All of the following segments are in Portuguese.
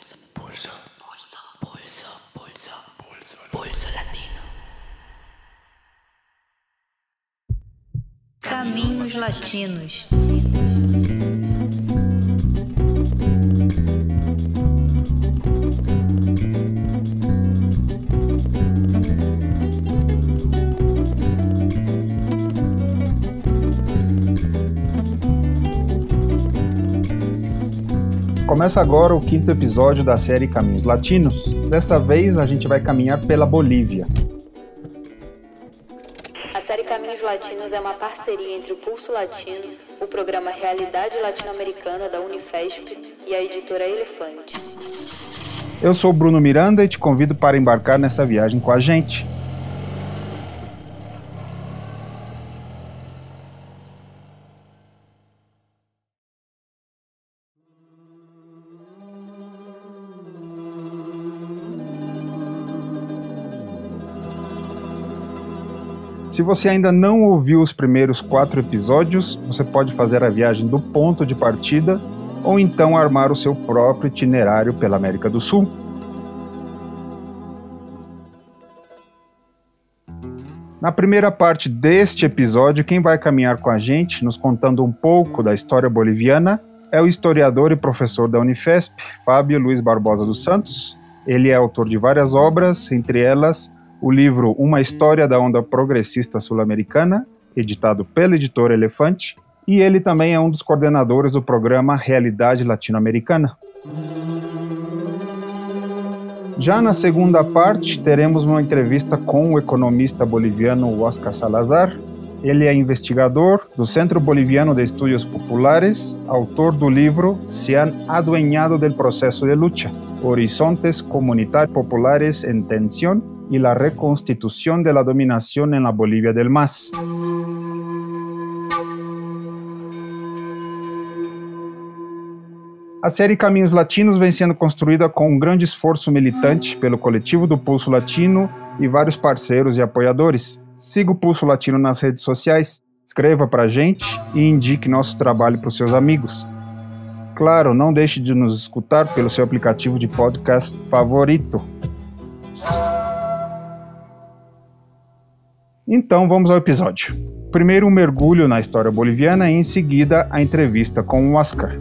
Pulso. Pulso. Pulso. Pulso. Pulso. Pulso latino. Caminhos Latinos. Começa agora o quinto episódio da série Caminhos Latinos. Dessa vez a gente vai caminhar pela Bolívia. A série Caminhos Latinos é uma parceria entre o Pulso Latino, o programa Realidade Latino-Americana da Unifesp e a editora Elefante. Eu sou Bruno Miranda e te convido para embarcar nessa viagem com a gente. Se você ainda não ouviu os primeiros quatro episódios, você pode fazer a viagem do ponto de partida ou então armar o seu próprio itinerário pela América do Sul. Na primeira parte deste episódio, quem vai caminhar com a gente, nos contando um pouco da história boliviana, é o historiador e professor da Unifesp, Fábio Luiz Barbosa dos Santos. Ele é autor de várias obras, entre elas o livro Uma História da Onda Progressista Sul-Americana, editado pela editora Elefante, e ele também é um dos coordenadores do programa Realidade Latino-Americana. Já na segunda parte, teremos uma entrevista com o economista boliviano Oscar Salazar. Ele é investigador do Centro Boliviano de Estudios Populares, autor do livro Se han adueñado del proceso de lucha, Horizontes Comunitarios Populares en Tensión y la reconstitución de la dominación en la Bolivia del MAS. A série Caminhos Latinos vem sendo construída com um grande esforço militante pelo coletivo do Pulso Latino e vários parceiros e apoiadores. Siga o Pulso Latino nas redes sociais, escreva para a gente e indique nosso trabalho para os seus amigos. Claro, não deixe de nos escutar pelo seu aplicativo de podcast favorito. Então vamos ao episódio. Primeiro um mergulho na história boliviana e em seguida a entrevista com o Oscar.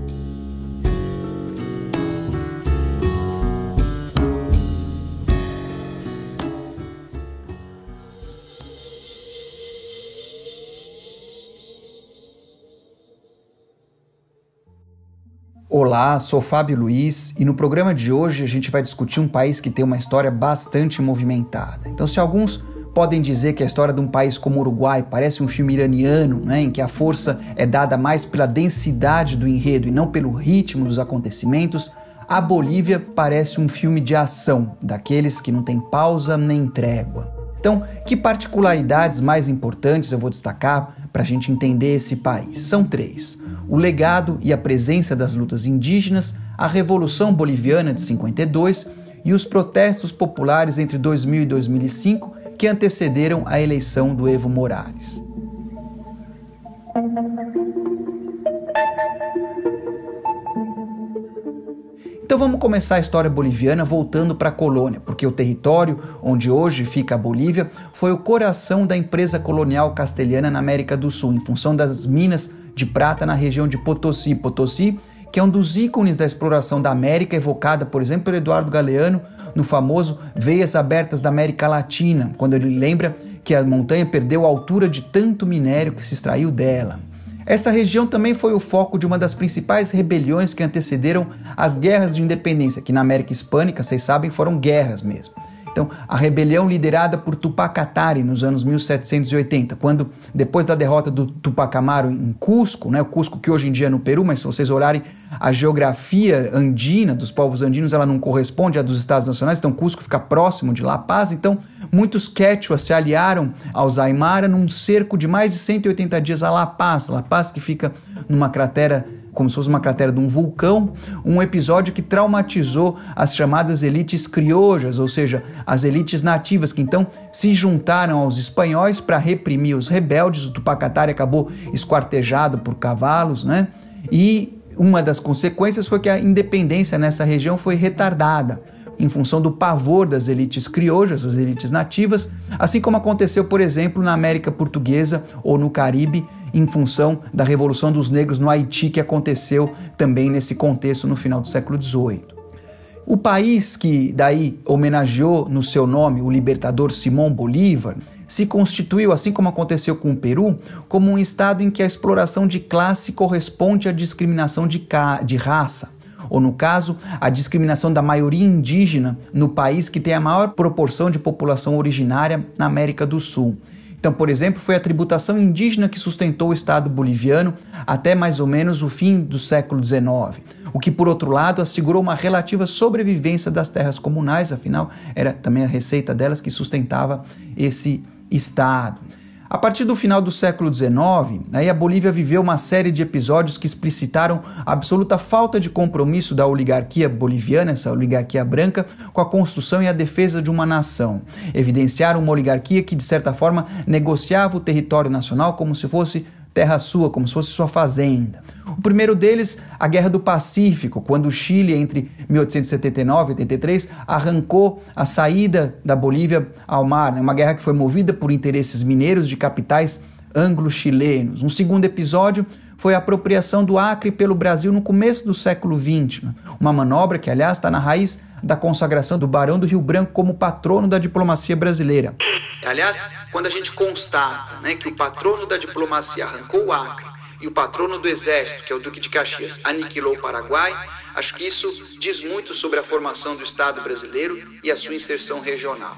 Olá, sou Fábio Luiz e no programa de hoje a gente vai discutir um país que tem uma história bastante movimentada. Então, se alguns podem dizer que a história de um país como o Uruguai parece um filme iraniano, né, em que a força é dada mais pela densidade do enredo e não pelo ritmo dos acontecimentos, a Bolívia parece um filme de ação, daqueles que não tem pausa nem trégua. Então, que particularidades mais importantes eu vou destacar para a gente entender esse país? São três: o legado e a presença das lutas indígenas, a Revolução Boliviana de 52 e os protestos populares entre 2000 e 2005 que antecederam a eleição do Evo Morales. Então vamos começar a história boliviana voltando para a colônia, porque o território onde hoje fica a Bolívia foi o coração da empresa colonial castelhana na América do Sul, em função das minas de prata na região de Potosí. Potosí, que é um dos ícones da exploração da América, evocada, por exemplo, por Eduardo Galeano no famoso Veias Abertas da América Latina, quando ele lembra que a montanha perdeu a altura de tanto minério que se extraiu dela. Essa região também foi o foco de uma das principais rebeliões que antecederam as guerras de independência, que na América Hispânica, vocês sabem, foram guerras mesmo. Então, a rebelião liderada por Tupac Katari nos anos 1780, quando, depois da derrota do Tupac Amaru em Cusco, né, o Cusco que hoje em dia é no Peru, mas se vocês olharem a geografia andina dos povos andinos, ela não corresponde à dos estados nacionais, então Cusco fica próximo de La Paz, então muitos quechuas se aliaram aos Aymara num cerco de mais de 180 dias a La Paz, La Paz que fica numa cratera como se fosse uma cratera de um vulcão, um episódio que traumatizou as chamadas elites criojas, ou seja, as elites nativas, que então se juntaram aos espanhóis para reprimir os rebeldes. O Tupacatari acabou esquartejado por cavalos, né? E Uma das consequências foi que a independência nessa região foi retardada em função do pavor das elites criojas, das elites nativas, assim como aconteceu, por exemplo, na América Portuguesa ou no Caribe, em função da Revolução dos Negros no Haiti, que aconteceu também nesse contexto no final do século XVIII. O país que daí homenageou no seu nome o libertador Simão Bolívar se constituiu, assim como aconteceu com o Peru, como um estado em que a exploração de classe corresponde à discriminação de, de raça ou no caso, a discriminação da maioria indígena no país que tem a maior proporção de população originária na América do Sul. Então, por exemplo, foi a tributação indígena que sustentou o Estado boliviano até mais ou menos o fim do século XIX, o que, por outro lado, assegurou uma relativa sobrevivência das terras comunais, afinal, era também a receita delas que sustentava esse Estado. A partir do final do século XIX, aí a Bolívia viveu uma série de episódios que explicitaram a absoluta falta de compromisso da oligarquia boliviana, essa oligarquia branca, com a construção e a defesa de uma nação. Evidenciaram uma oligarquia que, de certa forma, negociava o território nacional como se fosse terra sua, como se fosse sua fazenda. O primeiro deles, a Guerra do Pacífico, quando o Chile, entre 1879 e 83, arrancou a saída da Bolívia ao mar, né? uma guerra que foi movida por interesses mineiros de capitais anglo-chilenos. Um segundo episódio foi a apropriação do Acre pelo Brasil no começo do século XX, né? uma manobra que, aliás, está na raiz da consagração do Barão do Rio Branco como patrono da diplomacia brasileira. Aliás, quando a gente constata né, que o patrono da diplomacia arrancou o Acre e o patrono do exército, que é o Duque de Caxias, aniquilou o Paraguai, acho que isso diz muito sobre a formação do Estado brasileiro e a sua inserção regional.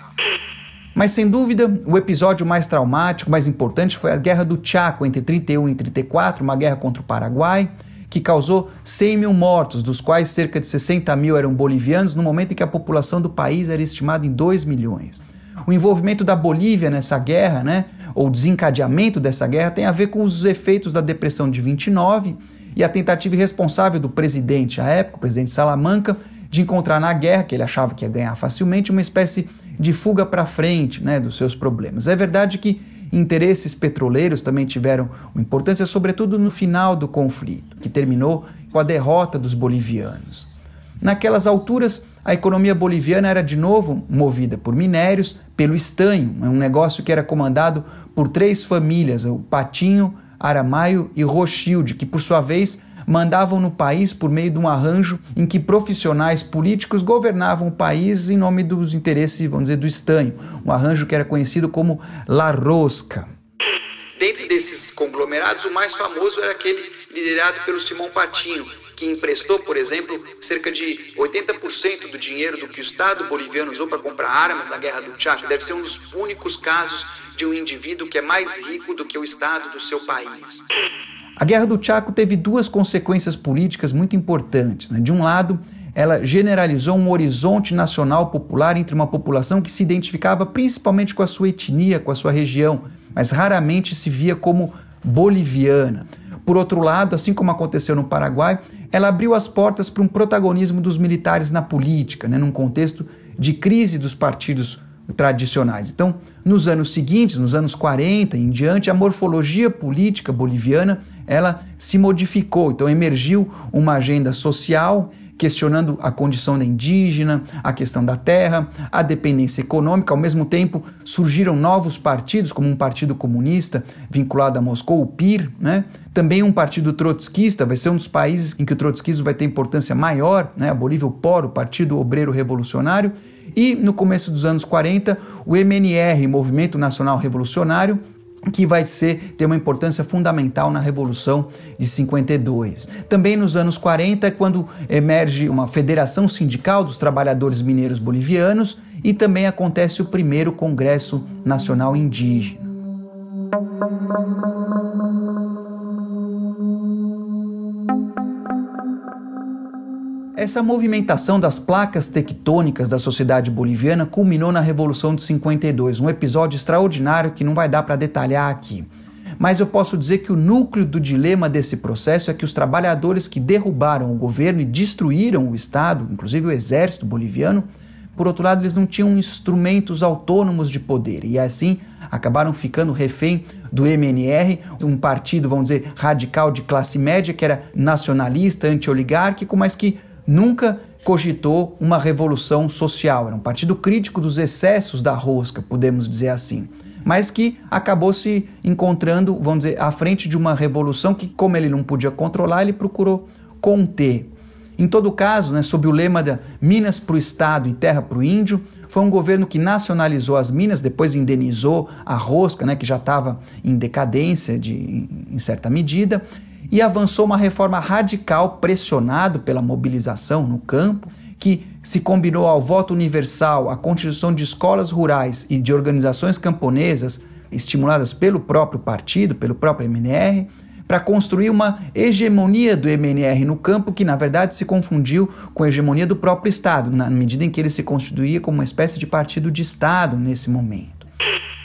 Mas sem dúvida, o episódio mais traumático, mais importante, foi a Guerra do Chaco entre 31 e 34, uma guerra contra o Paraguai, que causou 100 mil mortos, dos quais cerca de 60 mil eram bolivianos, no momento em que a população do país era estimada em 2 milhões. O envolvimento da Bolívia nessa guerra, né, ou desencadeamento dessa guerra, tem a ver com os efeitos da depressão de 29 e a tentativa irresponsável do presidente à época, o presidente Salamanca, de encontrar na guerra, que ele achava que ia ganhar facilmente, uma espécie de fuga para frente né, dos seus problemas. É verdade que interesses petroleiros também tiveram importância, sobretudo no final do conflito, que terminou com a derrota dos bolivianos. Naquelas alturas, a economia boliviana era de novo movida por minérios, pelo estanho, um negócio que era comandado por três famílias, o Patinho, Aramaio e Rochilde, que por sua vez mandavam no país por meio de um arranjo em que profissionais políticos governavam o país em nome dos interesses, vamos dizer, do estanho. Um arranjo que era conhecido como La Rosca. Dentro desses conglomerados, o mais famoso era aquele liderado pelo Simão Patinho, que emprestou, por exemplo, cerca de 80% do dinheiro do que o Estado boliviano usou para comprar armas na Guerra do Chaco. Deve ser um dos únicos casos de um indivíduo que é mais rico do que o Estado do seu país. A Guerra do Chaco teve duas consequências políticas muito importantes. Né? De um lado, ela generalizou um horizonte nacional popular entre uma população que se identificava principalmente com a sua etnia, com a sua região, mas raramente se via como boliviana. Por outro lado, assim como aconteceu no Paraguai, ela abriu as portas para um protagonismo dos militares na política, né, num contexto de crise dos partidos tradicionais. Então, nos anos seguintes, nos anos 40 em diante, a morfologia política boliviana ela se modificou. Então, emergiu uma agenda social questionando a condição da indígena, a questão da terra, a dependência econômica. Ao mesmo tempo, surgiram novos partidos, como um partido comunista vinculado a Moscou, o PIR, né? também um partido trotskista, vai ser um dos países em que o trotskismo vai ter importância maior, né? a Bolívia, o POR, o Partido Obreiro Revolucionário, e no começo dos anos 40, o MNR, Movimento Nacional Revolucionário, que vai ser ter uma importância fundamental na Revolução de 52. Também nos anos 40 é quando emerge uma Federação Sindical dos Trabalhadores Mineiros Bolivianos e também acontece o primeiro Congresso Nacional Indígena. Essa movimentação das placas tectônicas da sociedade boliviana culminou na Revolução de 52, um episódio extraordinário que não vai dar para detalhar aqui. Mas eu posso dizer que o núcleo do dilema desse processo é que os trabalhadores que derrubaram o governo e destruíram o Estado, inclusive o exército boliviano, por outro lado, eles não tinham instrumentos autônomos de poder e assim acabaram ficando refém do MNR, um partido, vamos dizer, radical de classe média, que era nacionalista, anti-oligárquico, mas que nunca cogitou uma revolução social. Era um partido crítico dos excessos da rosca, podemos dizer assim. Mas que acabou se encontrando, vamos dizer, à frente de uma revolução que, como ele não podia controlar, ele procurou conter. Em todo caso, né, sob o lema da Minas para o Estado e Terra para o Índio, foi um governo que nacionalizou as minas, depois indenizou a rosca, né, que já estava em decadência de, em certa medida, e avançou uma reforma radical pressionado pela mobilização no campo, que se combinou ao voto universal, à constituição de escolas rurais e de organizações camponesas estimuladas pelo próprio partido, pelo próprio MNR, para construir uma hegemonia do MNR no campo que, na verdade, se confundiu com a hegemonia do próprio Estado, na medida em que ele se constituía como uma espécie de partido de Estado nesse momento.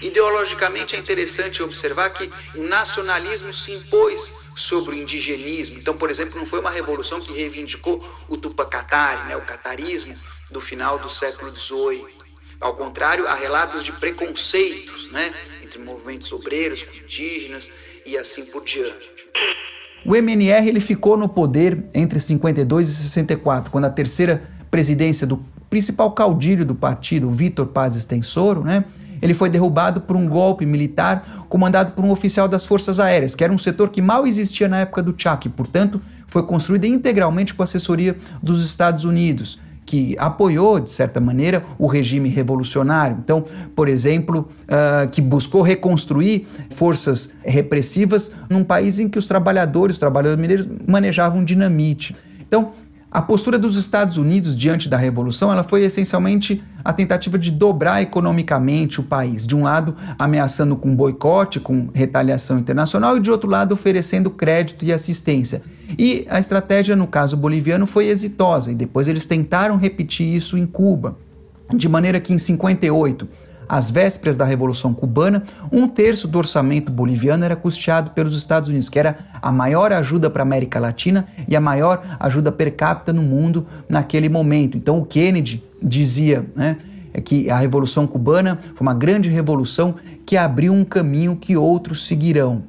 Ideologicamente é interessante observar que o nacionalismo se impôs sobre o indigenismo. Então, por exemplo, não foi uma revolução que reivindicou o Tupacatari, né, o catarismo do final do século XVIII. Ao contrário, há relatos de preconceitos né, entre movimentos obreiros indígenas e assim por diante. O MNR ele ficou no poder entre 52 e 64, quando a terceira presidência do principal caudilho do partido, Vitor Paz Estensoro, né, ele foi derrubado por um golpe militar comandado por um oficial das Forças Aéreas, que era um setor que mal existia na época do Chak, portanto, foi construído integralmente com assessoria dos Estados Unidos que apoiou, de certa maneira, o regime revolucionário. Então, por exemplo, uh, que buscou reconstruir forças repressivas num país em que os trabalhadores, os trabalhadores mineiros, manejavam dinamite. Então, a postura dos Estados Unidos diante da revolução, ela foi essencialmente a tentativa de dobrar economicamente o país, de um lado ameaçando com boicote, com retaliação internacional e de outro lado oferecendo crédito e assistência. E a estratégia, no caso boliviano, foi exitosa, e depois eles tentaram repetir isso em Cuba. De maneira que em 58, às vésperas da Revolução Cubana, um terço do orçamento boliviano era custeado pelos Estados Unidos, que era a maior ajuda para a América Latina e a maior ajuda per capita no mundo naquele momento. Então o Kennedy dizia né, que a Revolução Cubana foi uma grande revolução que abriu um caminho que outros seguirão.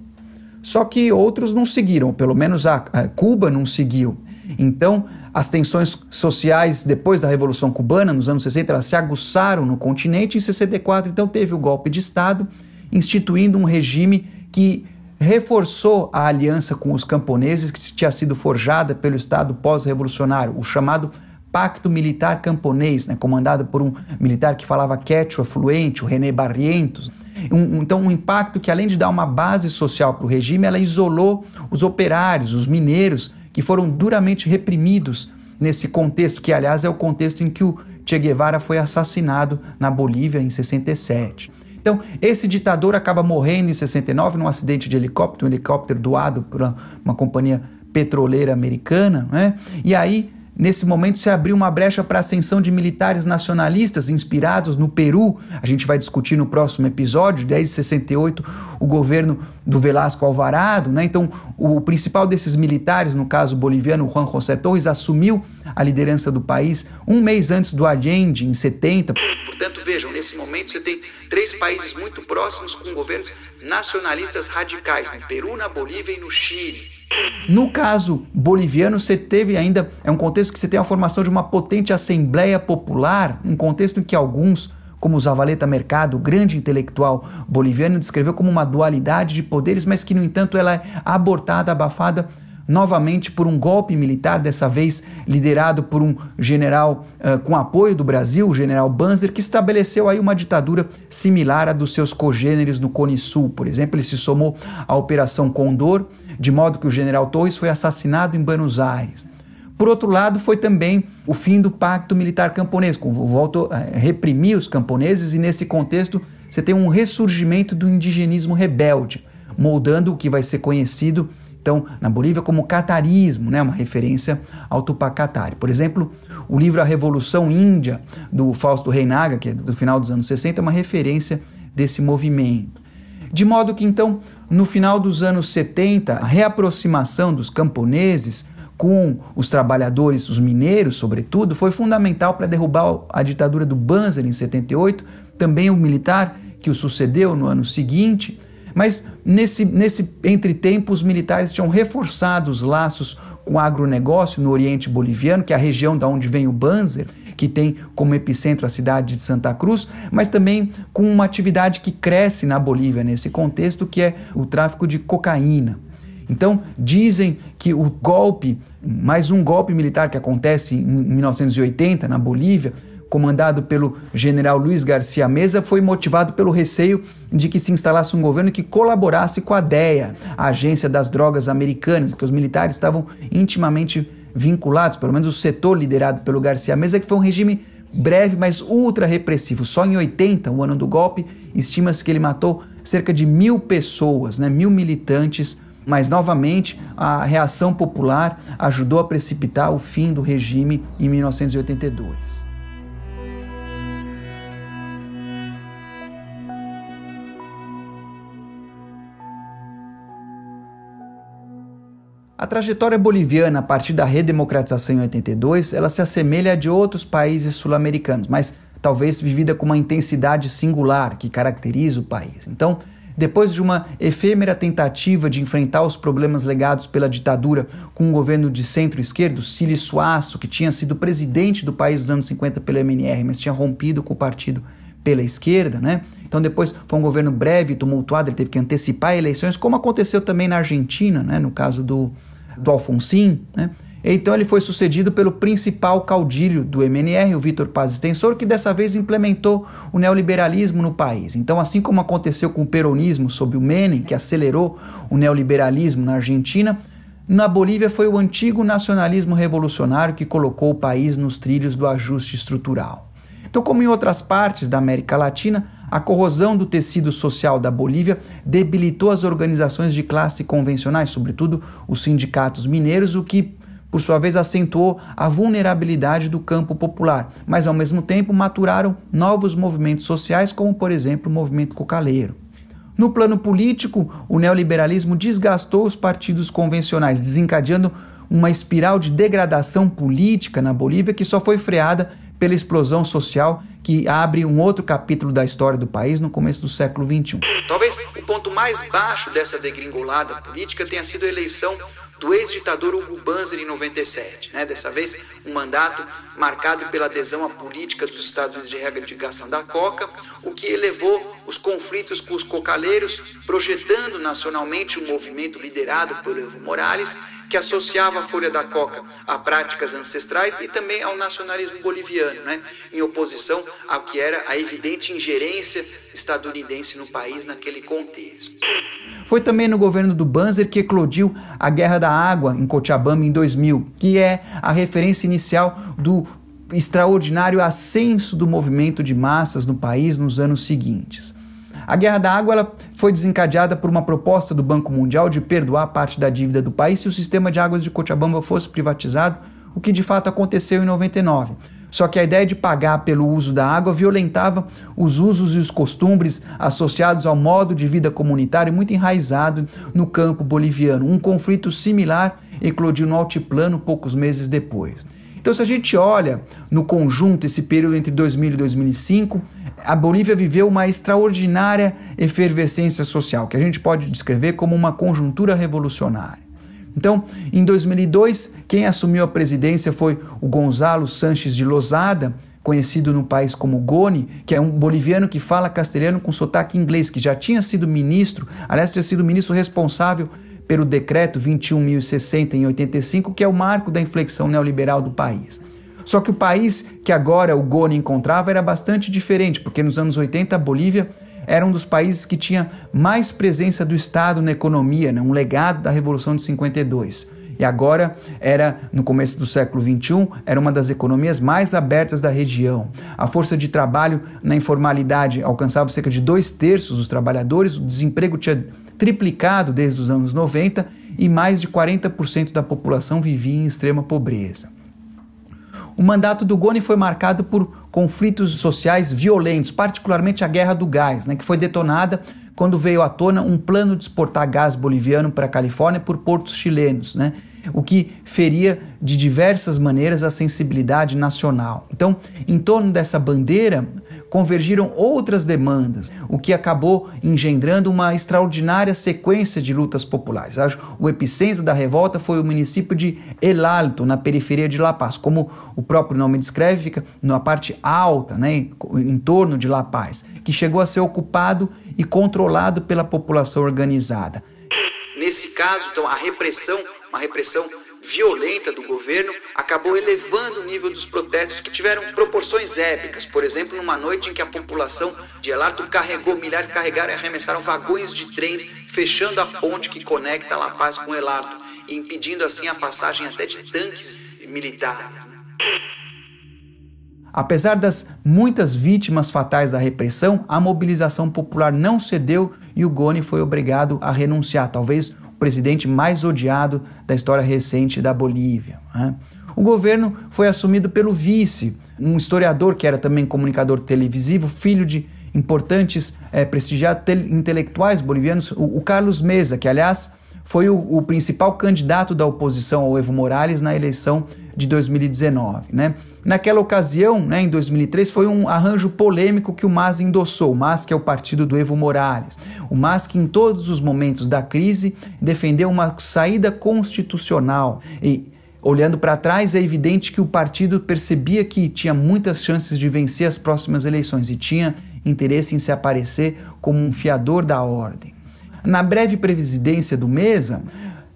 Só que outros não seguiram, pelo menos a Cuba não seguiu. Então, as tensões sociais depois da Revolução Cubana, nos anos 60, elas se aguçaram no continente. Em 64, então, teve o golpe de Estado, instituindo um regime que reforçou a aliança com os camponeses que tinha sido forjada pelo Estado pós-revolucionário, o chamado Pacto Militar Camponês, né, comandado por um militar que falava quechua fluente, o René Barrientos. Um, então, um impacto que, além de dar uma base social para o regime, ela isolou os operários, os mineiros, que foram duramente reprimidos nesse contexto, que, aliás, é o contexto em que o Che Guevara foi assassinado na Bolívia em 67. Então, esse ditador acaba morrendo em 69 num acidente de helicóptero, um helicóptero doado por uma, companhia petroleira americana, né? E aí Nesse momento se abriu uma brecha para a ascensão de militares nacionalistas inspirados no Peru. A gente vai discutir no próximo episódio, desde 68, o governo do Velasco Alvarado. Né? Então, o principal desses militares, no caso boliviano, Juan José Torres, assumiu a liderança do país um mês antes do Allende, em 70. Portanto, vejam, nesse momento você tem três países muito próximos com governos nacionalistas radicais, no Peru, na Bolívia e no Chile. No caso boliviano, você teve ainda, é um contexto que você tem a formação de uma potente Assembleia Popular, um contexto em que alguns, como Zavaleta Mercado, grande intelectual boliviano, descreveu como uma dualidade de poderes, mas que, no entanto, ela é abortada, abafada novamente por um golpe militar, dessa vez liderado por um general uh, com apoio do Brasil, o general Banzer, que estabeleceu aí uma ditadura similar à dos seus cogêneres no Cone Sul. Por exemplo, ele se somou à Operação Condor, de modo que o general Torres foi assassinado em Buenos Aires. Por outro lado, foi também o fim do pacto militar camponês, que voltou a reprimir os camponeses, e nesse contexto você tem um ressurgimento do indigenismo rebelde, moldando o que vai ser conhecido então, na Bolívia, como catarismo, né, uma referência ao Tupac Katari. Por exemplo, o livro A Revolução Índia, do Fausto Reinaga, que é do final dos anos 60, é uma referência desse movimento. De modo que, então, no final dos anos 70, a reaproximação dos camponeses com os trabalhadores, os mineiros, sobretudo, foi fundamental para derrubar a ditadura do Banzer em 78, também o militar que o sucedeu no ano seguinte. Mas nesse, nesse entretempo, os militares tinham reforçado os laços com o agronegócio no Oriente Boliviano, que é a região da onde vem o Banzer, que tem como epicentro a cidade de Santa Cruz, mas também com uma atividade que cresce na Bolívia nesse contexto, que é o tráfico de cocaína. Então, dizem que o golpe, mais um golpe militar que acontece em 1980 na Bolívia, comandado pelo general Luiz Garcia Mesa, foi motivado pelo receio de que se instalasse um governo que colaborasse com a DEA, a Agência das Drogas Americanas, que os militares estavam intimamente vinculados, pelo menos o setor liderado pelo Garcia Mesa, que foi um regime breve, mas ultra repressivo. Só em 80, o ano do golpe, estima-se que ele matou cerca de mil pessoas, né, mil militantes mas novamente a reação popular ajudou a precipitar o fim do regime em 1982. A trajetória boliviana a partir da redemocratização em 82, ela se assemelha a de outros países sul-americanos, mas talvez vivida com uma intensidade singular que caracteriza o país. Então, depois de uma efêmera tentativa de enfrentar os problemas legados pela ditadura com um governo de centro-esquerdo, Cílio Suaço, que tinha sido presidente do país nos anos 50 pelo MNR, mas tinha rompido com o partido pela esquerda, né? Então depois foi um governo breve, tumultuado, ele teve que antecipar eleições, como aconteceu também na Argentina, né? No caso do, do Alfonsin, né? Então ele foi sucedido pelo principal caudilho do MNR, o Vitor Paz Extensor, que dessa vez implementou o neoliberalismo no país. Então, assim como aconteceu com o peronismo sob o Menem, que acelerou o neoliberalismo na Argentina, na Bolívia foi o antigo nacionalismo revolucionário que colocou o país nos trilhos do ajuste estrutural. Então, como em outras partes da América Latina, a corrosão do tecido social da Bolívia debilitou as organizações de classe convencionais, sobretudo os sindicatos mineiros, o que por sua vez, acentuou a vulnerabilidade do campo popular, mas ao mesmo tempo maturaram novos movimentos sociais, como por exemplo o movimento cocaleiro. No plano político, o neoliberalismo desgastou os partidos convencionais, desencadeando uma espiral de degradação política na Bolívia que só foi freada pela explosão social que abre um outro capítulo da história do país no começo do século XXI. Talvez o ponto mais baixo dessa degringolada política tenha sido a eleição do ex-ditador Hugo Banzer em 97. Né? Dessa vez, um mandato marcado pela adesão à política dos Estados Unidos de erradicação da coca, o que elevou os conflitos com os cocaleiros, projetando nacionalmente um movimento liderado por Evo Morales, que associava a folha da coca a práticas ancestrais e também ao nacionalismo boliviano, né? em oposição ao que era a evidente ingerência estadunidense no país naquele contexto. Foi também no governo do Banzer que eclodiu a Guerra da Água em Cochabamba em 2000, que é a referência inicial do extraordinário ascenso do movimento de massas no país nos anos seguintes. A Guerra da Água foi desencadeada por uma proposta do Banco Mundial de perdoar parte da dívida do país se o sistema de águas de Cochabamba fosse privatizado, o que de fato aconteceu em 99. Só que a ideia de pagar pelo uso da água violentava os usos e os costumes associados ao modo de vida comunitário muito enraizado no campo boliviano. Um conflito similar eclodiu no altiplano poucos meses depois. Então, se a gente olha no conjunto esse período entre 2000 e 2005, a Bolívia viveu uma extraordinária efervescência social, que a gente pode descrever como uma conjuntura revolucionária. Então, em 2002, quem assumiu a presidência foi o Gonzalo Sanches de Lozada, conhecido no país como Goni, que é um boliviano que fala castelhano com sotaque inglês, que já tinha sido ministro, aliás, tinha sido ministro responsável pelo decreto 21.060 em 85, que é o marco da inflexão neoliberal do país. Só que o país que agora o Goni encontrava era bastante diferente, porque nos anos 80 a Bolívia era um dos países que tinha mais presença do Estado na economia, né? um legado da Revolução de 52. E agora era, no começo do século XXI, era uma das economias mais abertas da região. A força de trabalho na informalidade alcançava cerca de dois terços dos trabalhadores, o desemprego tinha triplicado desde os anos 90 e mais de 40% da população vivia em extrema pobreza. O mandato do Goni foi marcado por conflitos sociais violentos, particularmente a Guerra do Gás, né, que foi detonada quando veio à tona um plano de exportar gás boliviano para a Califórnia por portos chilenos, né? O que feria de diversas maneiras a sensibilidade nacional. Então, em torno dessa bandeira, convergiram outras demandas, o que acabou engendrando uma extraordinária sequência de lutas populares. O epicentro da revolta foi o município de El Alto, na periferia de La Paz. Como o próprio nome descreve, fica na parte alta, né, em torno de La Paz, que chegou a ser ocupado e controlado pela população organizada. Nesse caso, então, a repressão, uma repressão violenta do governo acabou elevando o nível dos protestos que tiveram proporções épicas. Por exemplo, numa noite em que a população de Elarto carregou, milhares carregaram e arremessaram vagões de trens, fechando a ponte que conecta La Paz com Elarto e impedindo assim a passagem até de tanques militares. Apesar das muitas vítimas fatais da repressão, a mobilização popular não cedeu e o Goni foi obrigado a renunciar, talvez presidente mais odiado da história recente da Bolívia. Né? O governo foi assumido pelo vice, um historiador que era também comunicador televisivo, filho de importantes, é, prestigiados intelectuais bolivianos, o, o, Carlos Mesa, que aliás foi o, o principal candidato da oposição ao Evo Morales na eleição de 2019. Né? Naquela ocasião, né, em 2003, foi um arranjo polêmico que o MAS endossou. O MAS, que é o partido do Evo Morales. O MAS, que em todos os momentos da crise defendeu uma saída constitucional. E, olhando para trás, é evidente que o partido percebia que tinha muitas chances de vencer as próximas eleições e tinha interesse em se aparecer como um fiador da ordem. Na breve presidência do Mesa,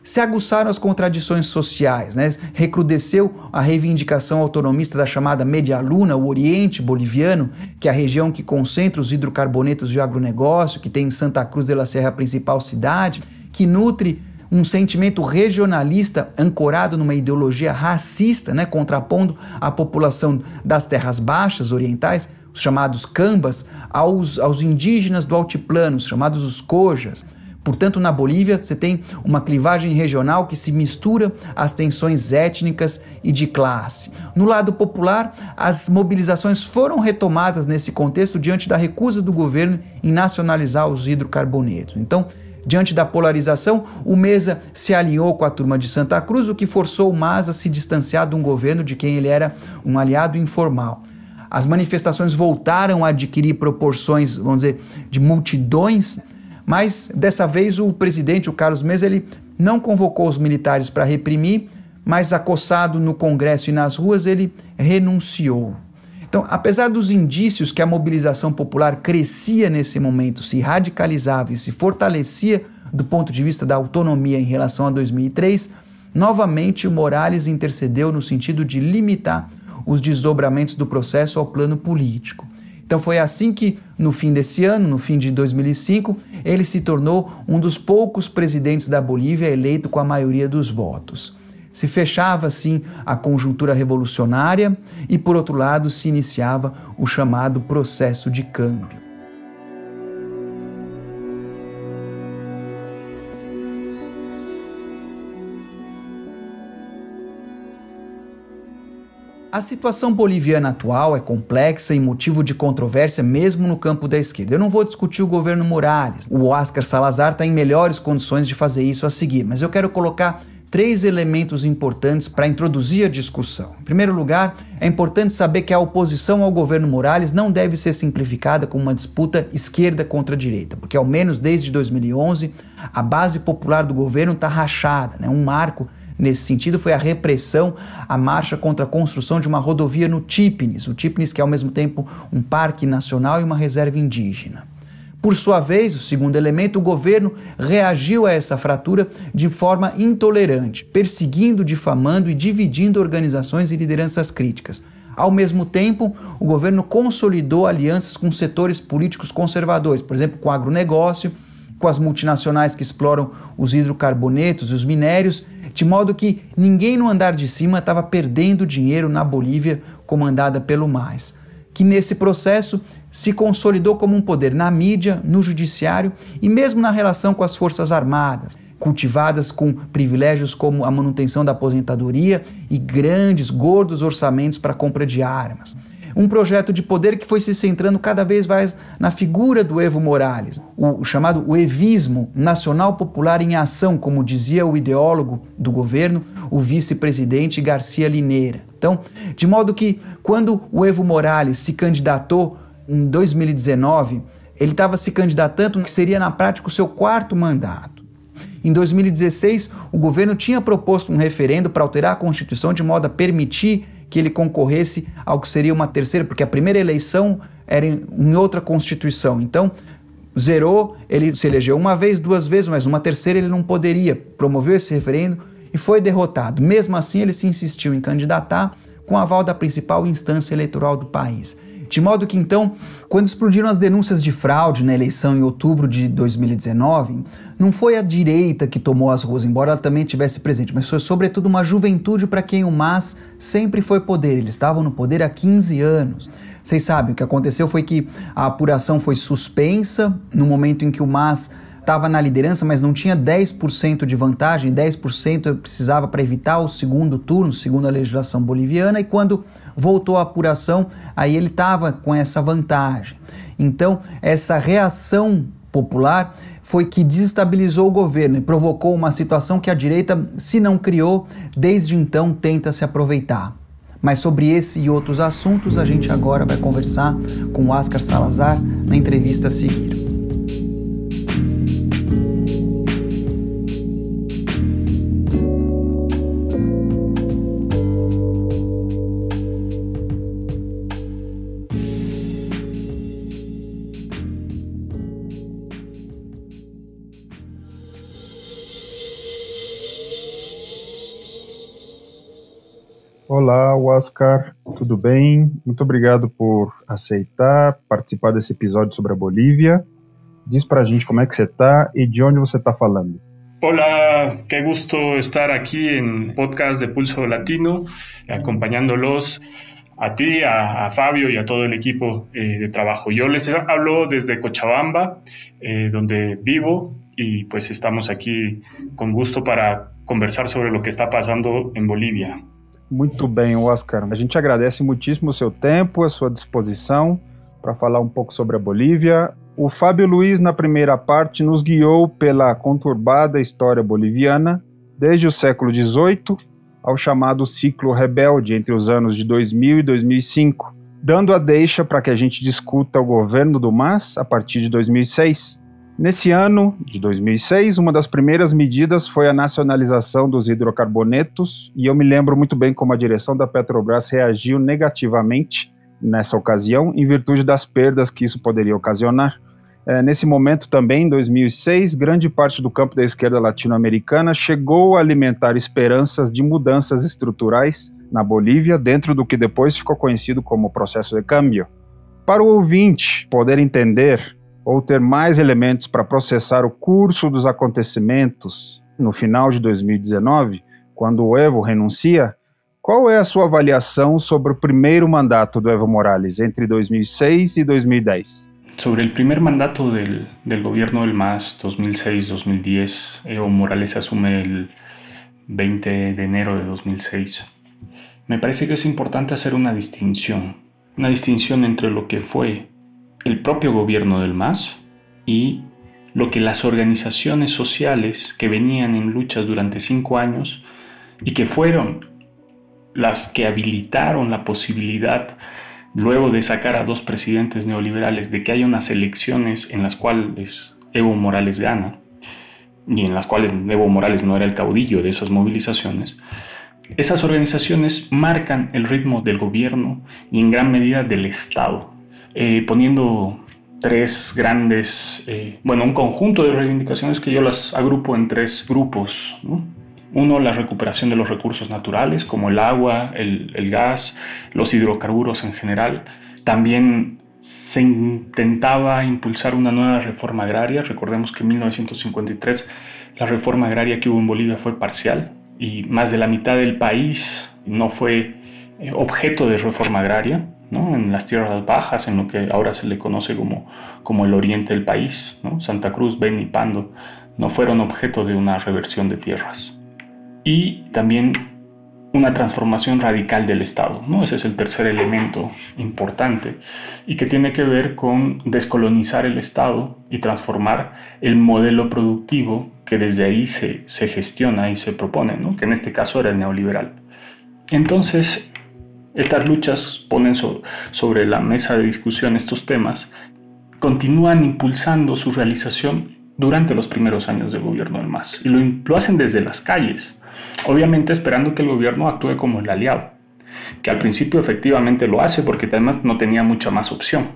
se aguçaram as contradições sociais, né? recrudesceu a reivindicação autonomista da chamada Media Luna, o Oriente Boliviano, que é a região que concentra os hidrocarbonetos de agronegócio, que tem em Santa Cruz de la Serra a principal cidade, que nutre um sentimento regionalista ancorado numa ideologia racista, né? contrapondo a população das terras baixas orientais, os chamados cambas, aos, aos indígenas do altiplano, os chamados os cojas. Portanto, na Bolívia, você tem uma clivagem regional que se mistura às tensões étnicas e de classe. No lado popular, as mobilizações foram retomadas nesse contexto diante da recusa do governo em nacionalizar os hidrocarbonetos. Então, Diante da polarização, o Mesa se alinhou com a turma de Santa Cruz, o que forçou o Mas a se distanciar de um governo de quem ele era um aliado informal. As manifestações voltaram a adquirir proporções, vamos dizer, de multidões mas dessa vez o presidente, o Carlos Mesa, ele não convocou os militares para reprimir, mas acossado no Congresso e nas ruas, ele renunciou. Então, apesar dos indícios que a mobilização popular crescia nesse momento, se radicalizava e se fortalecia do ponto de vista da autonomia em relação a 2003, novamente o Morales intercedeu no sentido de limitar os desdobramentos do processo ao plano político. Então foi assim que, no fim desse ano, no fim de 2005, ele se tornou um dos poucos presidentes da Bolívia eleito com a maioria dos votos. Se fechava assim a conjuntura revolucionária e, por outro lado, se iniciava o chamado processo de câmbio. A situação boliviana atual é complexa e motivo de controvérsia mesmo no campo da esquerda. Eu não vou discutir o governo Morales. O Oscar Salazar está em melhores condições de fazer isso a seguir, mas eu quero colocar três elementos importantes para introduzir a discussão. Em primeiro lugar, é importante saber que a oposição ao governo Morales não deve ser simplificada como uma disputa esquerda contra direita, porque ao menos desde 2011 a base popular do governo está rachada, né? um marco nesse sentido foi a repressão à marcha contra a construção de uma rodovia no Típines, o Típines que é ao mesmo tempo um parque nacional e uma reserva indígena. Por sua vez, o segundo elemento, o governo reagiu a essa fratura de forma intolerante, perseguindo, difamando e dividindo organizações e lideranças críticas. Ao mesmo tempo, o governo consolidou alianças com setores políticos conservadores, por exemplo, com o agronegócio, com as multinacionais que exploram os hidrocarbonetos e os minérios, de modo que ninguém no andar de cima estava perdendo dinheiro na Bolívia comandada pelo MAS, que nesse processo se consolidou como um poder na mídia, no judiciário e mesmo na relação com as Forças Armadas, cultivadas com privilégios como a manutenção da aposentadoria e grandes, gordos orçamentos para compra de armas. Um projeto de poder que foi se centrando cada vez mais na figura do Evo Morales, o chamado o evismo nacional popular em ação, como dizia o ideólogo do governo, o vice-presidente Garcia Lineira. Então, de modo que quando o Evo Morales se candidatou em 2019, ele estava se candidatando que seria na prática o seu quarto mandato. Em 2016, o governo tinha proposto um referendo para alterar a Constituição de modo a permitir que ele concorresse ao que seria uma terceira, porque a primeira eleição era em outra Constituição. Então, zerou, ele se elegeu uma vez, duas vezes, mas uma terceira ele não poderia. Promoveu esse referendo e foi derrotado. Mesmo assim, ele se insistiu em candidatar com aval da principal instância eleitoral do país. De modo que então, quando explodiram as denúncias de fraude na eleição em outubro de 2019, não foi a direita que tomou as ruas, embora ela também tivesse presente, mas foi sobretudo uma juventude para quem o MAS sempre foi poder. Eles estavam no poder há 15 anos. Vocês sabem, o que aconteceu foi que a apuração foi suspensa no momento em que o MAS estava na liderança, mas não tinha 10% de vantagem, 10% precisava para evitar o segundo turno, segundo a legislação boliviana, e quando voltou a apuração, aí ele estava com essa vantagem. Então, essa reação popular foi que desestabilizou o governo e provocou uma situação que a direita, se não criou, desde então tenta se aproveitar. Mas sobre esse e outros assuntos a gente agora vai conversar com o Oscar Salazar na entrevista a seguir. Olá, Oscar, tudo bem? Muito obrigado por aceitar participar desse episódio sobre a Bolívia. Diz pra gente como é que você tá e de onde você tá falando. Hola, qué gusto estar aquí en podcast de Pulso Latino, acompañándolos a ti, a, Fabio y a todo el equipo eh, de trabajo. Yo les hablo desde Cochabamba, eh, donde vivo, y pues estamos aquí con gusto para conversar sobre lo que está pasando en Bolivia. Muito bem, Oscar. A gente agradece muitíssimo o seu tempo, a sua disposição para falar um pouco sobre a Bolívia. O Fábio Luiz, na primeira parte, nos guiou pela conturbada história boliviana, desde o século XVIII ao chamado ciclo rebelde entre os anos de 2000 e 2005, dando a deixa para que a gente discuta o governo do MAS a partir de 2006. Nesse ano de 2006, uma das primeiras medidas foi a nacionalização dos hidrocarbonetos, e eu me lembro muito bem como a direção da Petrobras reagiu negativamente nessa ocasião, em virtude das perdas que isso poderia ocasionar. É, nesse momento também, em 2006, grande parte do campo da esquerda latino-americana chegou a alimentar esperanças de mudanças estruturais na Bolívia, dentro do que depois ficou conhecido como processo de câmbio. Para o ouvinte poder entender ou ter mais elementos para processar o curso dos acontecimentos no final de 2019, quando o Evo renuncia, qual é a sua avaliação sobre o primeiro mandato do Evo Morales entre 2006 e 2010? Sobre el primer mandato del, del gobierno del MAS 2006-2010, Evo Morales asume el 20 de enero de 2006. Me parece que es importante hacer una distinción, una distinción entre lo que fue el propio gobierno del MAS y lo que las organizaciones sociales que venían en luchas durante cinco años y que fueron las que habilitaron la posibilidad, luego de sacar a dos presidentes neoliberales, de que haya unas elecciones en las cuales Evo Morales gana, y en las cuales Evo Morales no era el caudillo de esas movilizaciones, esas organizaciones marcan el ritmo del gobierno y en gran medida del Estado, eh, poniendo tres grandes, eh, bueno, un conjunto de reivindicaciones que yo las agrupo en tres grupos. ¿no? Uno, la recuperación de los recursos naturales, como el agua, el, el, gas, los hidrocarburos en general. También se intentaba impulsar una nueva reforma agraria. Recordemos que en 1953 la reforma agraria que hubo en Bolivia fue parcial y más de la mitad del país no fue eh, objeto de reforma agraria. En las tierras bajas, en lo que ahora se le conoce como, como el oriente del país. Santa Cruz, Beni y Pando no fueron objeto de una reversión de tierras. Y también una transformación radical del Estado. ¿no? Ese es el tercer elemento importante y que tiene que ver con descolonizar el Estado y transformar el modelo productivo que desde ahí se, se gestiona y se propone, que en este caso era neoliberal. Entonces, estas luchas ponen sobre la mesa de discusión estos temas, continúan impulsando su realización durante los primeros años del gobierno del MAS y lo, lo hacen desde las calles obviamente esperando que el gobierno actúe como el aliado, que al principio efectivamente lo hace porque además no tenía mucha más opción.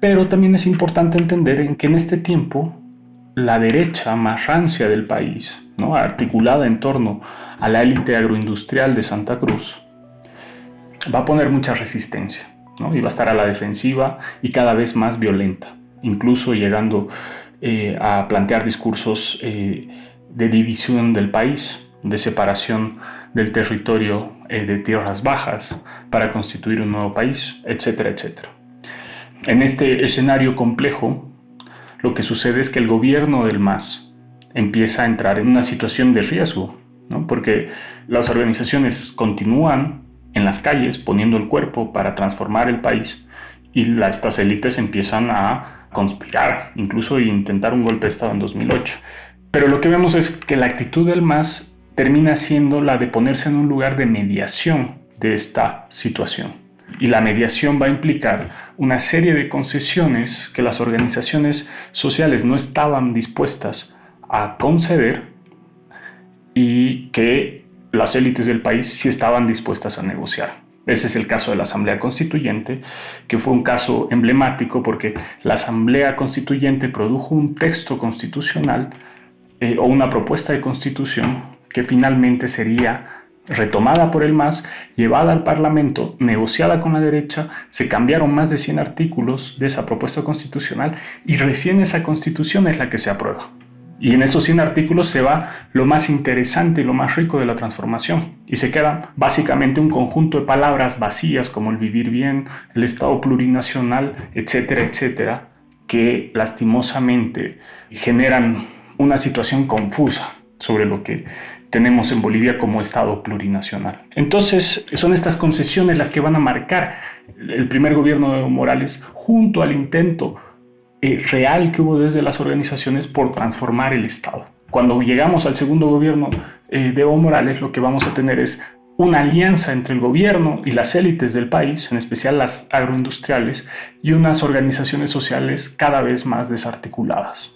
Pero también es importante entender en que en este tiempo la derecha más rancia del país, ¿no? articulada en torno a la élite agroindustrial de Santa Cruz, va a poner mucha resistencia ¿no? y va a estar a la defensiva y cada vez más violenta, incluso llegando eh, a plantear discursos eh, de división del país, de separación del territorio eh, de tierras bajas para constituir un nuevo país, etcétera, etcétera. En este escenario complejo, lo que sucede es que el gobierno del MAS empieza a entrar en una situación de riesgo, porque las organizaciones continúan en las calles poniendo el cuerpo para transformar el país y estas élites empiezan a conspirar, incluso intentar un golpe de Estado en 2008. Pero lo que vemos es que la actitud del MAS termina siendo la de ponerse en un lugar de mediación de esta situación. Y la mediación va a implicar una serie de concesiones que las organizaciones sociales no estaban dispuestas a conceder y que las élites del país sí estaban dispuestas a negociar. Ese es el caso de la Asamblea Constituyente, que fue un caso emblemático porque la Asamblea Constituyente produjo un texto constitucional eh, o una propuesta de constitución que finalmente sería retomada por el MAS, llevada al Parlamento, negociada con la derecha, se cambiaron más de 100 artículos de esa propuesta constitucional y recién esa constitución es la que se aprueba. Y en esos 100 artículos se va lo más interesante y lo más rico de la transformación. Y se queda básicamente un conjunto de palabras vacías como el vivir bien, el Estado plurinacional, etcétera, etcétera, que lastimosamente generan una situación confusa sobre lo que tenemos en Bolivia como Estado plurinacional. Entonces, son estas concesiones las que van a marcar el primer gobierno de Evo Morales junto al intento eh, real que hubo desde las organizaciones por transformar el Estado. Cuando llegamos al segundo gobierno eh, de Evo Morales, lo que vamos a tener es una alianza entre el gobierno y las élites del país, en especial las agroindustriales, y unas organizaciones sociales cada vez más desarticuladas.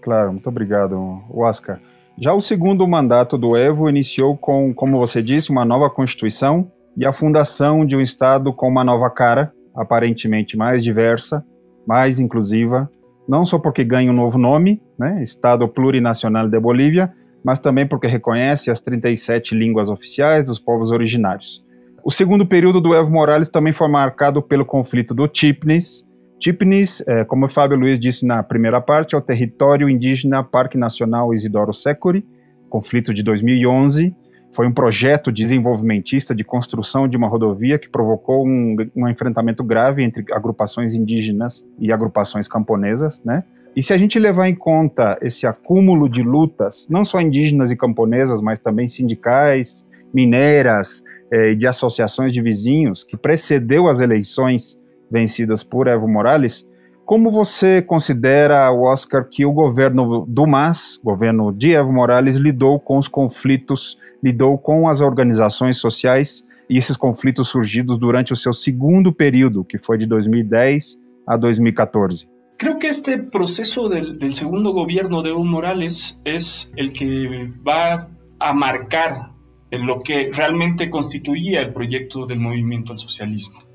Claro, muito obrigado, Oscar. Já o segundo mandato do Evo iniciou com, como você disse, uma nova Constituição e a fundação de um Estado com uma nova cara, aparentemente mais diversa, mais inclusiva, não só porque ganha um novo nome, né, Estado Plurinacional de Bolívia, mas também porque reconhece as 37 línguas oficiais dos povos originários. O segundo período do Evo Morales também foi marcado pelo conflito do Chipnis, Chipnis, é, como o Fábio Luiz disse na primeira parte, é o território indígena Parque Nacional Isidoro Securi, conflito de 2011. Foi um projeto desenvolvimentista de construção de uma rodovia que provocou um, um enfrentamento grave entre agrupações indígenas e agrupações camponesas, né? E se a gente levar em conta esse acúmulo de lutas, não só indígenas e camponesas, mas também sindicais, mineiras eh, e de associações de vizinhos, que precedeu as eleições vencidas por Evo Morales, como você considera, Oscar, que o governo do MAS, governo de Evo Morales, lidou com os conflitos, lidou com as organizações sociais e esses conflitos surgidos durante o seu segundo período, que foi de 2010 a 2014? Creo que este proceso del, del segundo gobierno de Evo Morales es el que va a marcar lo que realmente constituía el proyecto del movimiento al socialismo.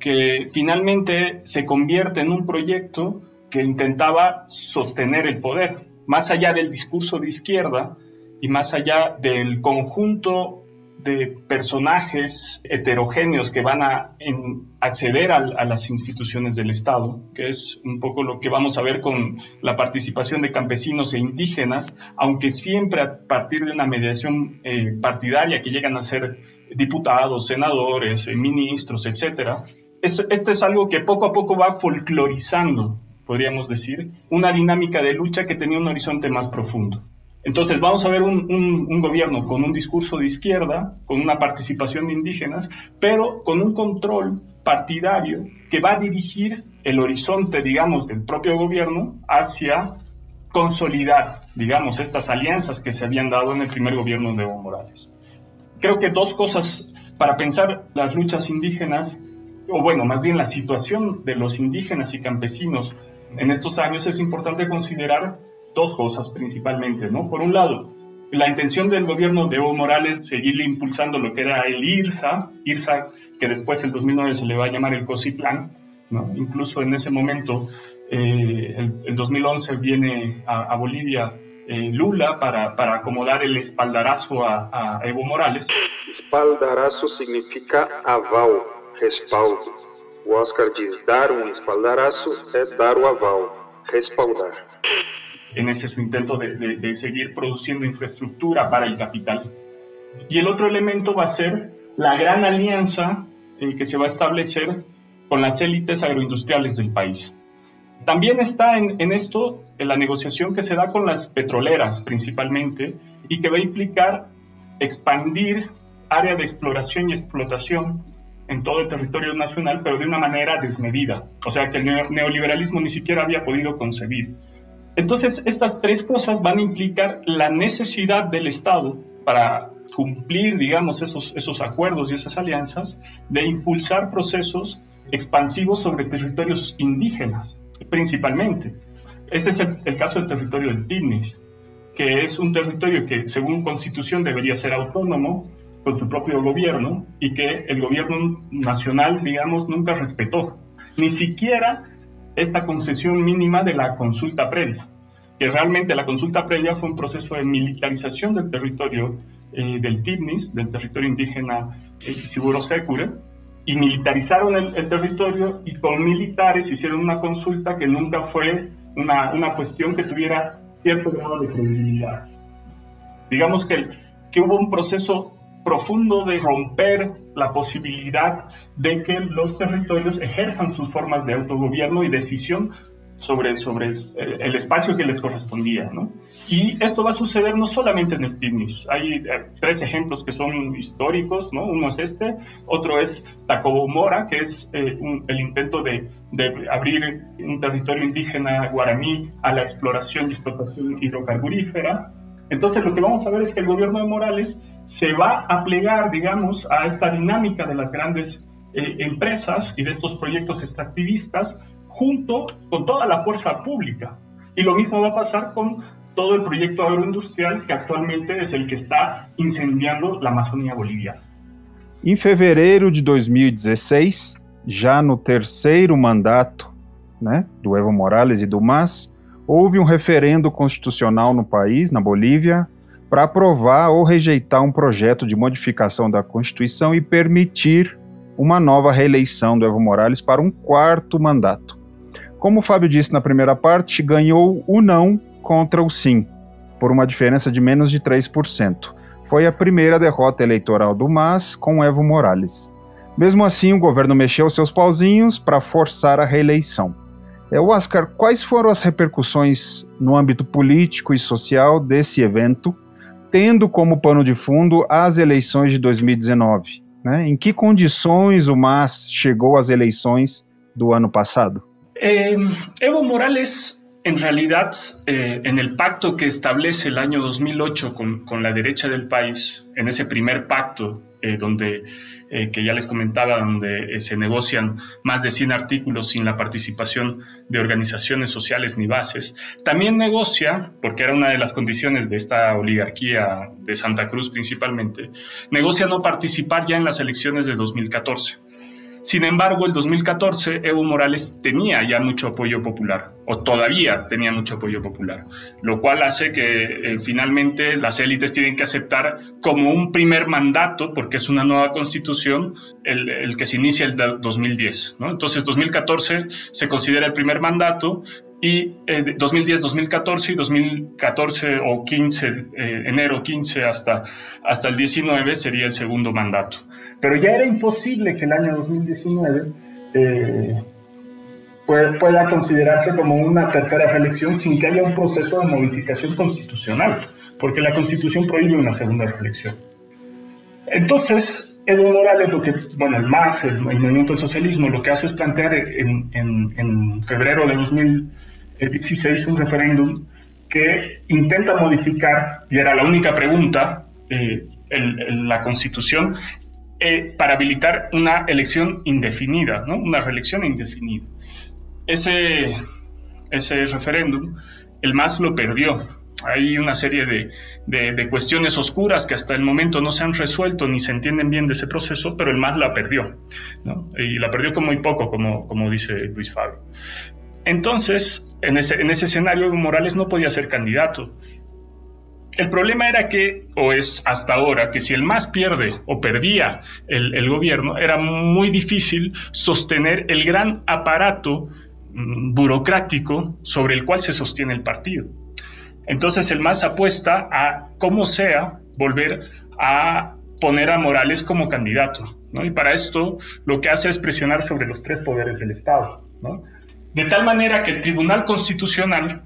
Que finalmente se convierte en un proyecto que intentaba sostener el poder, más allá del discurso de izquierda y más allá del conjunto de personajes heterogéneos que van a acceder a, las instituciones del Estado, que es un poco lo que vamos a ver con la participación de campesinos e indígenas, aunque siempre a partir de una mediación eh, partidaria que llegan a ser diputados, senadores, eh, ministros, etcétera, esto es algo que poco a poco va folclorizando, podríamos decir, una dinámica de lucha que tenía un horizonte más profundo. Entonces vamos a ver un, gobierno con un discurso de izquierda, con una participación de indígenas, pero con un control partidario que va a dirigir el horizonte, digamos, del propio gobierno hacia consolidar, digamos, estas alianzas que se habían dado en el primer gobierno de Evo Morales. Creo que dos cosas para pensar las luchas indígenas, o bueno, más bien la situación de los indígenas y campesinos en estos años es importante considerar dos cosas principalmente, ¿no? Por un lado, la intención del gobierno de Evo Morales seguirle impulsando lo que era el IRSA, IRSA que después en 2009 se le va a llamar el COSIPLAN, ¿no? Incluso en ese momento, eh, en 2011 viene a, Bolivia eh, Lula para, acomodar el espaldarazo a, a, Evo Morales. Espaldarazo significa aval, respaldo. O Oscar diz dar un espaldarazo es dar o aval, respaldar en ese su intento de, seguir produciendo infraestructura para el capital. Y el otro elemento va a ser la gran alianza eh, que se va a establecer con las élites agroindustriales del país. También está en, esto la negociación que se da con las petroleras principalmente y que va a implicar expandir área de exploración y explotación en todo el territorio nacional, pero de una manera desmedida, o sea que el neoliberalismo ni siquiera había podido concebir. Entonces, estas tres cosas van a implicar la necesidad del Estado para cumplir, digamos, esos, acuerdos y esas alianzas, de impulsar procesos expansivos sobre territorios indígenas, principalmente. Ese es el, caso del territorio del Timnis, que es un territorio que, según constitución, debería ser autónomo, con su propio gobierno, y que el gobierno nacional, digamos, nunca respetó. Ni siquiera esta concesión mínima de la consulta previa, que realmente la consulta previa fue un proceso de militarización del territorio eh, del Tibnis, del territorio indígena eh, Siburo Secure, y militarizaron el, territorio y con militares hicieron una consulta que nunca fue una, una cuestión que tuviera cierto grado de credibilidad. Digamos que, que hubo un proceso profundo de romper la posibilidad de que los territorios ejerzan sus formas de autogobierno y decisión sobre, sobre el espacio que les correspondía. ¿no? Y esto va a suceder no solamente en el TINIS. Hay eh, tres ejemplos que son históricos. ¿no? Uno es este, otro es Mora, que es eh, el intento de, de, abrir un territorio indígena guaraní a la exploración y explotación hidrocarburífera. Entonces lo que vamos a ver es que el gobierno de Morales se va a plegar, digamos, a esta dinámica de las grandes eh, empresas y de estos proyectos extractivistas junto con toda la fuerza pública. Y lo mismo va a pasar con todo el proyecto agroindustrial que actualmente es el que está incendiando la Amazonía boliviana. Em fevereiro de 2016, já no terceiro mandato né, do Evo Morales e do MAS, houve um referendo constitucional no país, na Bolívia, para aprovar ou rejeitar um projeto de modificação da Constituição e permitir uma nova reeleição do Evo Morales para um quarto mandato. Como o Fábio disse na primeira parte, ganhou o não contra o sim, por uma diferença de menos de 3%. Foi a primeira derrota eleitoral do MAS com Evo Morales. Mesmo assim, o governo mexeu seus pauzinhos para forçar a reeleição. É, Oscar, quais foram as repercussões no âmbito político e social desse evento tendo como pano de fundo as eleições de 2019. Né? Em que condições o MAS chegou às eleições do ano passado? Evo Morales, en realidad, eh, el pacto que establece el año 2008 con, con la derecha del país, en ese primer pacto eh, donde Eh, que ya les comentaba, donde eh, se negocian más de 100 artículos sin la participación de organizaciones sociales ni bases. También negocia, porque era una de las condiciones de esta oligarquía de Santa Cruz principalmente, negocia no participar ya en las elecciones de 2014 sin embargo, el 2014 Evo Morales tenía ya mucho apoyo popular, o todavía tenía mucho apoyo popular, lo cual hace que eh, finalmente las élites tienen que aceptar como un primer mandato, porque es una nueva constitución, el, que se inicia el 2010. ¿no? Entonces, 2014 se considera el primer mandato y 2010, 2014 y 2014 o 15, eh, enero 15 hasta, hasta el 19 sería el segundo mandato. Pero ya era imposible que el año 2019 pueda considerarse como una tercera reelección sin que haya un proceso de modificación constitucional, porque la constitución prohíbe una segunda reelección. Entonces, Evo Morales, lo que, bueno, el MAS, el, Movimiento del Socialismo, lo que hace es plantear en, en, febrero de 2016 un referéndum que intenta modificar, y era la única pregunta, eh, la constitución eh, para habilitar una elección indefinida, ¿no? una reelección indefinida. Ese, ese referéndum, el MAS lo perdió. Hay una serie de, de, cuestiones oscuras que hasta el momento no se han resuelto ni se entienden bien de ese proceso, pero el MAS la perdió. ¿no? Y la perdió con muy poco, como, como dice Luis Fabio. Entonces, en ese, en ese escenario, Morales no podía ser candidato. El problema era que, o es hasta ahora, que si el MAS pierde o perdía el, gobierno, era muy difícil sostener el gran aparato mm, burocrático sobre el cual se sostiene el partido. Entonces el MAS apuesta a, como sea, volver a poner a Morales como candidato. Y para esto lo que hace es presionar sobre los tres poderes del Estado. De tal manera que el Tribunal Constitucional